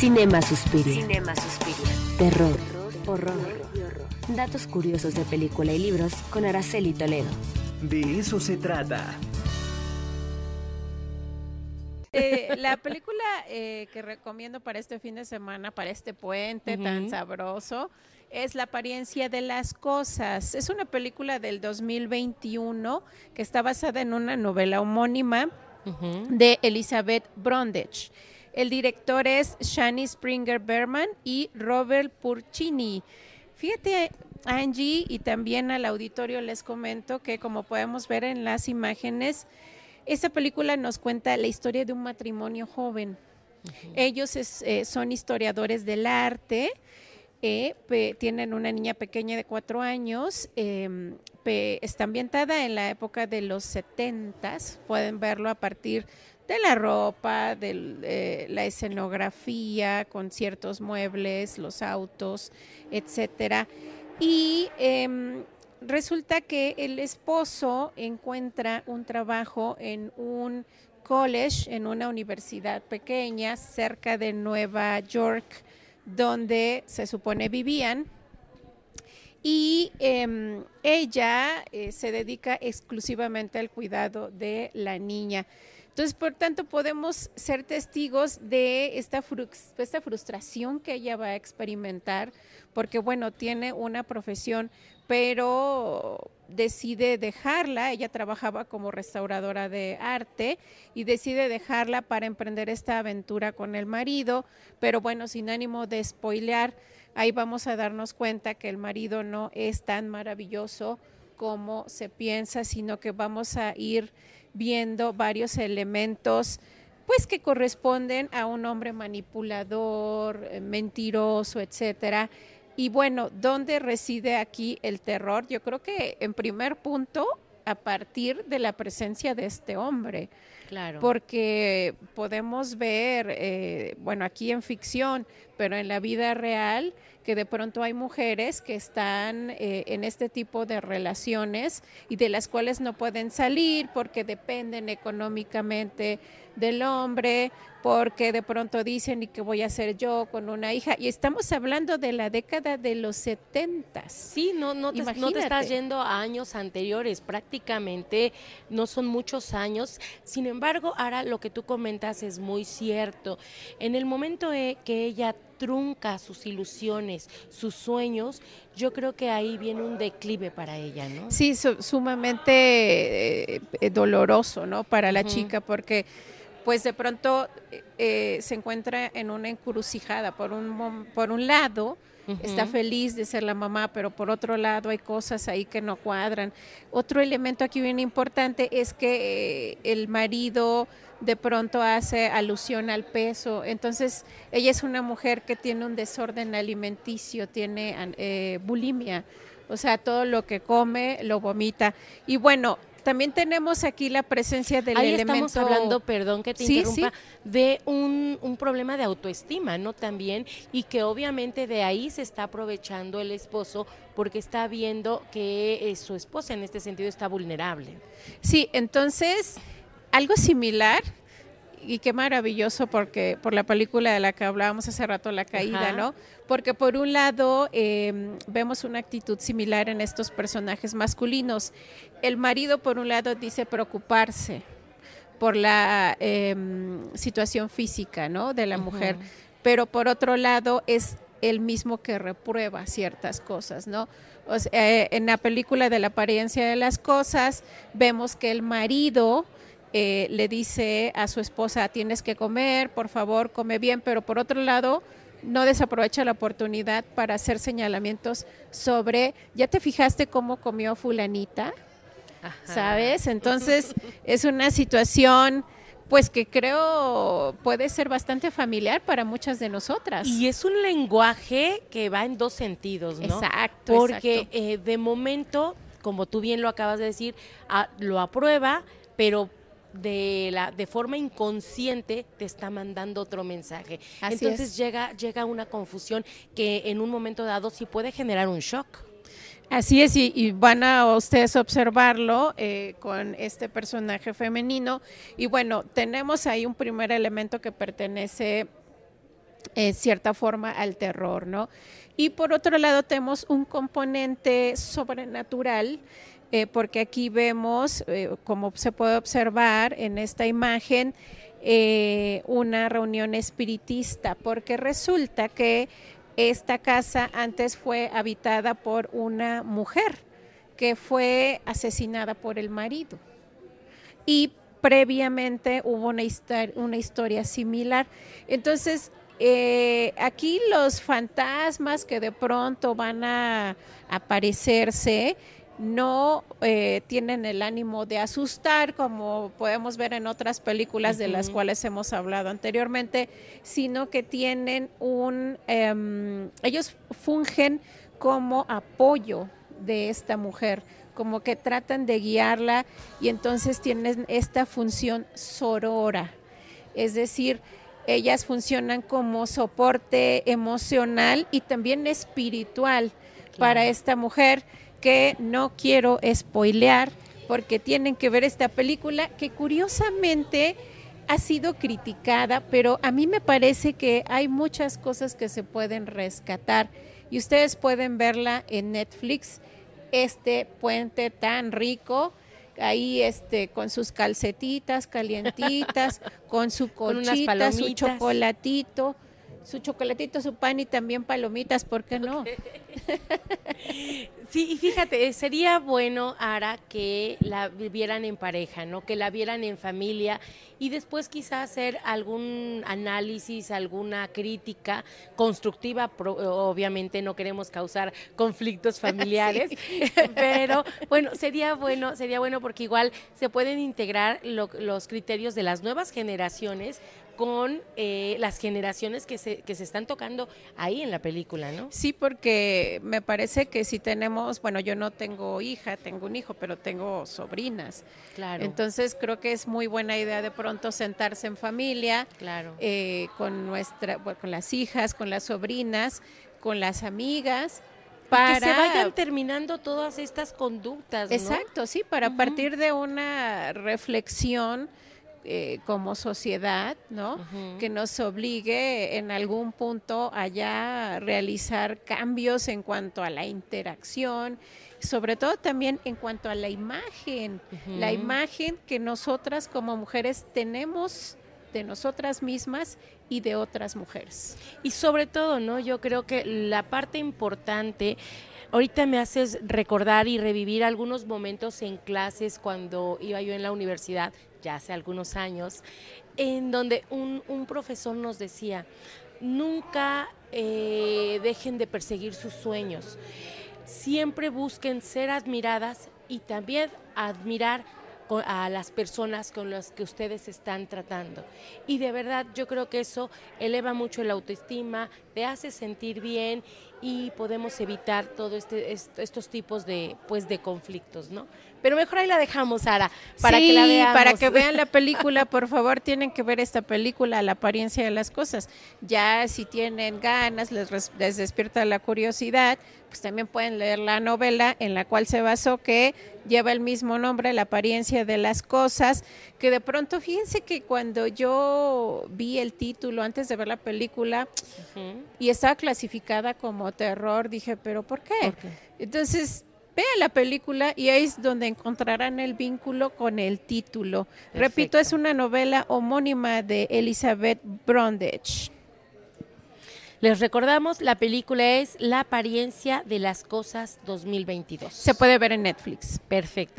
Cinema Suspiria. Cinema Suspiria. Terror, horror, Datos curiosos de película y libros con Araceli Toledo. De eso se trata. Eh, la película eh, que recomiendo para este fin de semana, para este puente tan sabroso, es La apariencia de las cosas. Es una película del 2021 que está basada en una novela homónima de Elizabeth Brondage. El director es Shani Springer Berman y Robert Purcini. Fíjate, Angie, y también al auditorio les comento que como podemos ver en las imágenes, esta película nos cuenta la historia de un matrimonio joven. Ellos eh, son historiadores del arte, eh, tienen una niña pequeña de cuatro años, em, está ambientada en la época de los setentas, pueden verlo a partir de la ropa, de eh, la escenografía, con ciertos muebles, los autos, etcétera. Y em, resulta que el esposo encuentra un trabajo en un college, en una universidad pequeña cerca de Nueva York, donde se supone vivían. Y em, ella eh, se dedica exclusivamente al cuidado de la niña. Entonces, por tanto, podemos ser testigos de esta, esta frustración que ella va a experimentar, porque, bueno, tiene una profesión, pero decide dejarla, ella trabajaba como restauradora de arte y decide dejarla para emprender esta aventura con el marido, pero bueno, sin ánimo de spoilear, ahí vamos a darnos cuenta que el marido no es tan maravilloso como se piensa, sino que vamos a ir viendo varios elementos pues que corresponden a un hombre manipulador, eh, mentiroso, etcétera. Y bueno, ¿dónde reside aquí el terror? Yo creo que en primer punto a partir de la presencia de este hombre. Claro. Porque podemos ver, eh, bueno, aquí en ficción, pero en la vida real, que de pronto hay mujeres que están eh, en este tipo de relaciones y de las cuales no pueden salir porque dependen económicamente del hombre, porque de pronto dicen, ¿y qué voy a hacer yo con una hija? Y estamos hablando de la década de los 70. Sí, no, no, te, no te estás yendo a años anteriores, prácticamente no son muchos años. Sin embargo, ahora lo que tú comentas es muy cierto. En el momento eh, que ella trunca sus ilusiones, sus sueños, yo creo que ahí viene un declive para ella, ¿no? Sí, sumamente eh, doloroso, ¿no? Para la chica, porque pues de pronto eh, se encuentra en una encrucijada. Por un, por un lado, está feliz de ser la mamá, pero por otro lado hay cosas ahí que no cuadran. Otro elemento aquí bien importante es que eh, el marido de pronto hace alusión al peso. Entonces, ella es una mujer que tiene un desorden alimenticio, tiene eh, bulimia. O sea, todo lo que come lo vomita. Y bueno, también tenemos aquí la presencia del Ahí elemento. Estamos hablando, perdón que te interrumpa, de un, un, problema de autoestima, ¿no? También, y que obviamente de ahí se está aprovechando el esposo porque está viendo que eh, su esposa en este sentido está vulnerable. Sí, entonces, algo similar y qué maravilloso porque por la película de la que hablábamos hace rato, La Caída, ¿no? Porque por un lado em, vemos una actitud similar en estos personajes masculinos. El marido, por un lado, dice preocuparse por la em, situación física, ¿no? De la mujer, pero por otro lado es el mismo que reprueba ciertas cosas, ¿no? Eh, en la película de la apariencia de las cosas vemos que el marido eh, le dice a su esposa, tienes que comer, por favor, come bien, pero por otro lado, no desaprovecha la oportunidad para hacer señalamientos sobre, ¿ya te fijaste cómo comió fulanita? ¿Sabes? Entonces, es una situación pues que creo puede ser bastante familiar para muchas de nosotras. Y es un lenguaje que va en dos sentidos, ¿no? Exacto. Porque Eh, de momento, como tú bien lo acabas de decir, lo aprueba, pero de la de forma inconsciente te está mandando otro mensaje. Entonces llega llega una confusión que en un momento dado sí puede generar un shock. Así es, y, van a ustedes observarlo eh, con este personaje femenino. Y bueno, tenemos ahí un primer elemento que pertenece en cierta forma al terror, ¿no? Y por otro lado tenemos un componente sobrenatural, eh, porque aquí vemos, eh, como se puede observar en esta imagen, eh, una reunión espiritista, porque resulta que esta casa antes fue habitada por una mujer que fue asesinada por el marido. Y previamente hubo una, historia similar. Entonces, aquí los fantasmas que de pronto van a aparecerse no eh, tienen el ánimo de asustar, como podemos ver en otras películas de las cuales hemos hablado anteriormente, sino que tienen un, em, ellos fungen como apoyo de esta mujer, como que tratan de guiarla y entonces tienen esta función sorora, es decir, ellas funcionan como soporte emocional y también espiritual para esta mujer que no quiero spoilear porque tienen que ver esta película que curiosamente ha sido criticada, pero a mí me parece que hay muchas cosas que se pueden rescatar. Y ustedes pueden verla en Netflix, este puente tan rico ahí este con sus calcetitas calientitas, con su conchita, su chocolatito, su chocolatito, su pan y también palomitas, ¿por qué no? Sí, y fíjate, sería bueno, Ara, que la vivieran en pareja, ¿no? Que la vieran en familia y después quizás hacer algún análisis, alguna crítica constructiva. obviamente no queremos causar conflictos familiares, pero bueno, sería bueno, sería bueno porque igual se pueden integrar los criterios de las nuevas generaciones con eh, las generaciones que se, que se están tocando ahí en la película, ¿no? Sí, porque me parece que si tenemos, bueno, yo no tengo hija, tengo un hijo, pero tengo sobrinas. Claro. Entonces creo que es muy buena idea de pronto sentarse en familia, claro. Eh, con nuestra, con las hijas, con las sobrinas, con las amigas. Para... que se vayan terminando todas estas conductas. ¿no? Exacto, sí, para partir de una reflexión eh, como sociedad, ¿no? Que nos obligue en algún punto a ya realizar cambios en cuanto a la interacción, sobre todo también en cuanto a la imagen, la imagen que nosotras como mujeres tenemos de nosotras mismas y de otras mujeres. Y sobre todo, ¿no? Yo creo que la parte importante Ahorita me haces recordar y revivir algunos momentos en clases cuando iba yo en la universidad, ya hace algunos años, en donde un, profesor nos decía, nunca eh, dejen de perseguir sus sueños, siempre busquen ser admiradas y también admirar a las personas con las que ustedes están tratando. Y de verdad yo creo que eso eleva mucho la autoestima, te hace sentir bien y podemos evitar todos este, estos tipos de, pues, de conflictos, ¿no? Pero mejor ahí la dejamos, Sara, para que la veamos. para que vean la película, por favor, tienen que ver esta película, La apariencia de las cosas. Ya si tienen ganas, les, les despierta la curiosidad, pues también pueden leer la novela en la cual se basó que lleva el mismo nombre, La apariencia de las cosas, que de pronto, fíjense que cuando yo vi el título antes de ver la película y estaba clasificada como terror, dije, pero ¿por qué? Entonces Vean la película y ahí es donde encontrarán el vínculo con el título. Repito, es una novela homónima de Elizabeth Brondage. Les recordamos, la película es La apariencia de las cosas 2022. Se puede ver en Netflix. Perfecto.